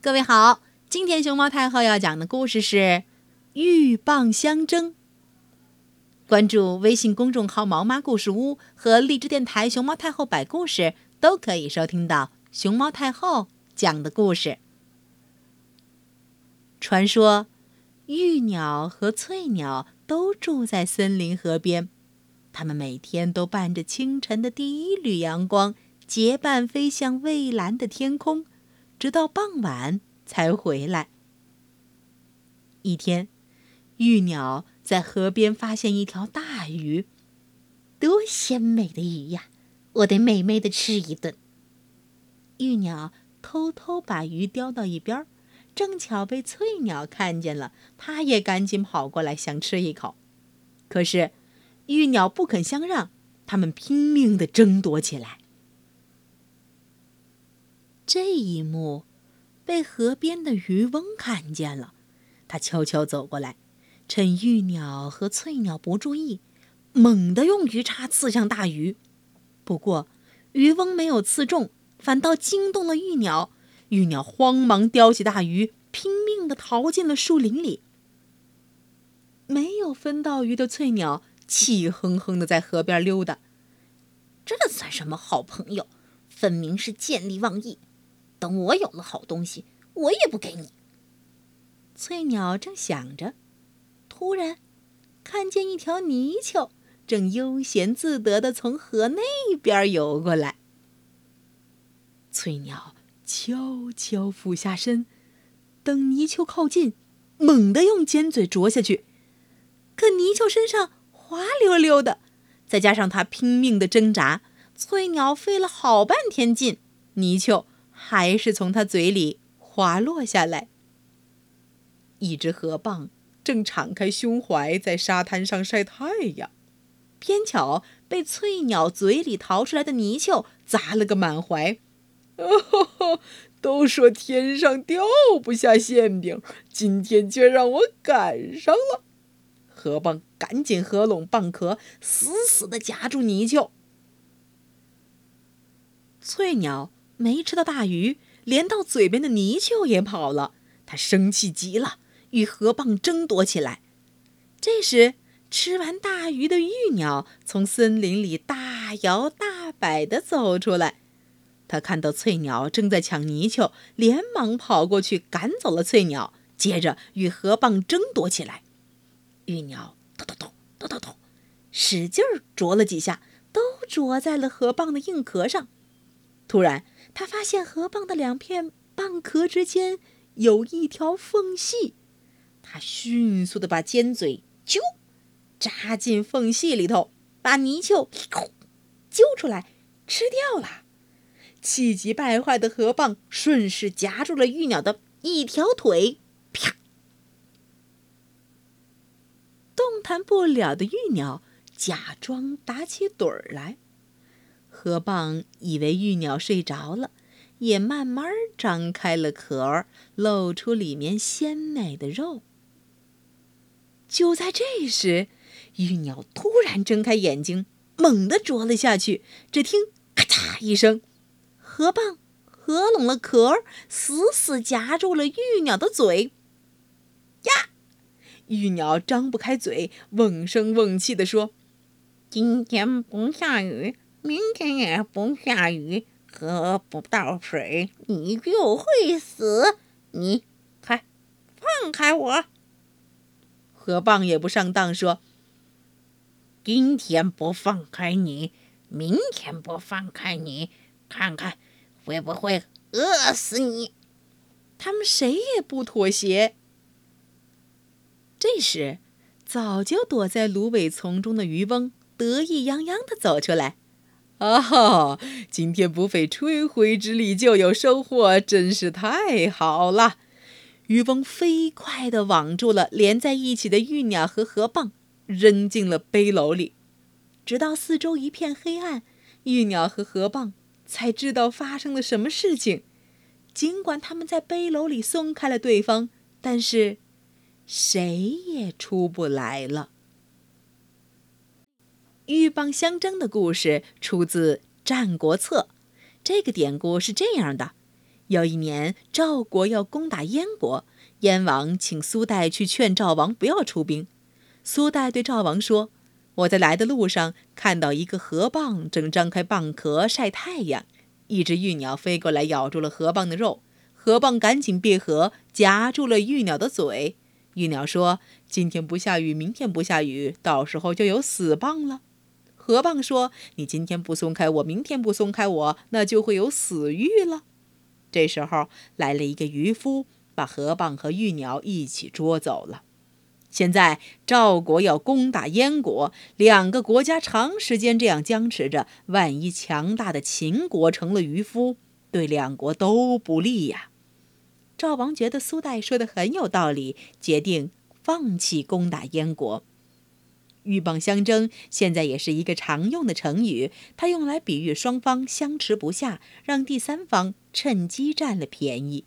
各位好，今天熊猫太后要讲的故事是鹬蚌相争。关注微信公众号“毛妈故事屋”和荔枝电台“熊猫太后摆故事”，都可以收听到熊猫太后讲的故事。传说，玉鸟和翠鸟都住在森林河边，它们每天都伴着清晨的第一缕阳光，结伴飞向蔚蓝的天空。直到傍晚才回来。一天，玉鸟在河边发现一条大鱼，多鲜美的鱼呀！我得美美的吃一顿。玉鸟偷偷把鱼叼到一边，正巧被翠鸟看见了，它也赶紧跑过来想吃一口。可是，玉鸟不肯相让，它们拼命的争夺起来。这一幕被河边的渔翁看见了，他悄悄走过来，趁玉鸟和翠鸟不注意，猛地用鱼叉刺向大鱼。不过，渔翁没有刺中，反倒惊动了玉鸟。玉鸟慌忙叼起大鱼，拼命地逃进了树林里。没有分到鱼的翠鸟气哼哼地在河边溜达，这算什么好朋友？分明是见利忘义。等我有了好东西，我也不给你。翠鸟正想着，突然看见一条泥鳅正悠闲自得地从河那边游过来。翠鸟悄悄俯下身，等泥鳅靠近，猛地用尖嘴啄下去。可泥鳅身上滑溜溜的，再加上它拼命的挣扎，翠鸟费了好半天劲，泥鳅。还是从他嘴里滑落下来。一只河蚌正敞开胸怀在沙滩上晒太阳，偏巧被翠鸟嘴里逃出来的泥鳅砸了个满怀。哦吼，都说天上掉不下馅饼，今天却让我赶上了。河蚌赶紧合拢蚌壳，死死地夹住泥鳅。翠鸟。没吃到大鱼，连到嘴边的泥鳅也跑了。他生气极了，与河蚌争夺起来。这时，吃完大鱼的玉鸟从森林里大摇大摆地走出来。他看到翠鸟正在抢泥鳅，连忙跑过去赶走了翠鸟，接着与河蚌争夺起来。玉鸟咚咚咚咚咚咚，使劲啄了几下，都啄在了河蚌的硬壳上。突然，他发现河蚌的两片蚌壳之间有一条缝隙，他迅速的把尖嘴揪扎进缝隙里头，把泥鳅揪出来吃掉了。气急败坏的河蚌顺势夹住了玉鸟的一条腿，啪！动弹不了的玉鸟假装打起盹儿来。河蚌以为玉鸟睡着了，也慢慢张开了壳，露出里面鲜美的肉。就在这时，玉鸟突然睁开眼睛，猛地啄了下去。只听“咔嚓”一声，河蚌合拢了壳，死死夹住了玉鸟的嘴。呀！玉鸟张不开嘴，瓮声瓮气地说：“今天不下雨。”明天也不下雨，喝不到水，你就会死。你快放开我！河蚌也不上当，说：“今天不放开你，明天不放开你，看看会不会饿死你。”他们谁也不妥协。这时，早就躲在芦苇丛中的渔翁得意洋洋地走出来。哦，今天不费吹灰之力就有收获，真是太好了！渔翁飞快地网住了连在一起的玉鸟和河蚌，扔进了背篓里。直到四周一片黑暗，玉鸟和河蚌才知道发生了什么事情。尽管他们在背篓里松开了对方，但是谁也出不来了。鹬蚌相争的故事出自《战国策》。这个典故是这样的：有一年，赵国要攻打燕国，燕王请苏代去劝赵王不要出兵。苏代对赵王说：“我在来的路上看到一个河蚌正张开蚌壳晒太阳，一只鹬鸟飞过来咬住了河蚌的肉，河蚌赶紧闭合夹住了鹬鸟的嘴。玉鸟说：‘今天不下雨，明天不下雨，到时候就有死蚌了。’河蚌说：‘你今天不松开我，明天不松开我，那就会有死玉了。’这时候来了一个渔夫，把河蚌和玉鸟一起捉走了。”现在赵国要攻打燕国，两个国家长时间这样僵持着，万一强大的秦国成了渔夫，对两国都不利呀。赵王觉得苏代说的很有道理，决定放弃攻打燕国。鹬蚌相争现在也是一个常用的成语，它用来比喻双方相持不下，让第三方趁机占了便宜。